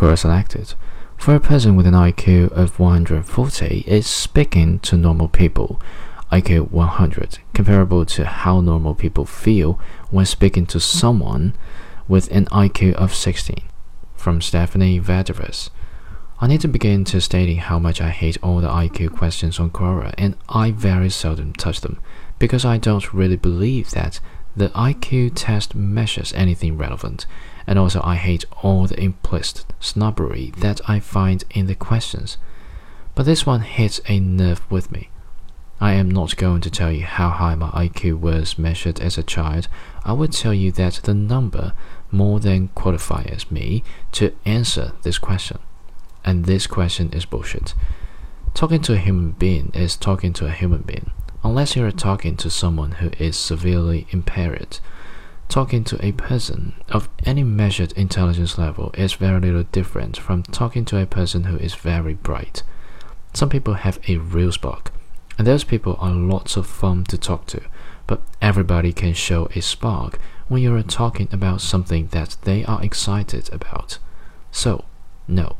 Selected. For a person with an IQ of 140, is speaking to normal people. IQ 100, comparable to how normal people feel when speaking to someone with an IQ of 16. From Stephanie Vardavas. I need to begin to stating how much I hate all the IQ questions on Quora, and I very seldom touch them because I don't really believe that the IQ test measures anything relevant, and also I hate all the implicit snobbery that I find in the questions. But this one hits a nerve with me. I am not going to tell you how high my IQ was measured as a child. I will tell you that the number more than qualifies me to answer this question. And this question is bullshit. Talking to a human being is talking to a human being, unless you're talking to someone who is severely impaired. Talking to a person of any measured intelligence level is very little different from talking to a person who is very bright. Some people have a real spark and those people are lots of fun to talk to, but everybody can show a spark when you're talking about something that they are excited about. So, no,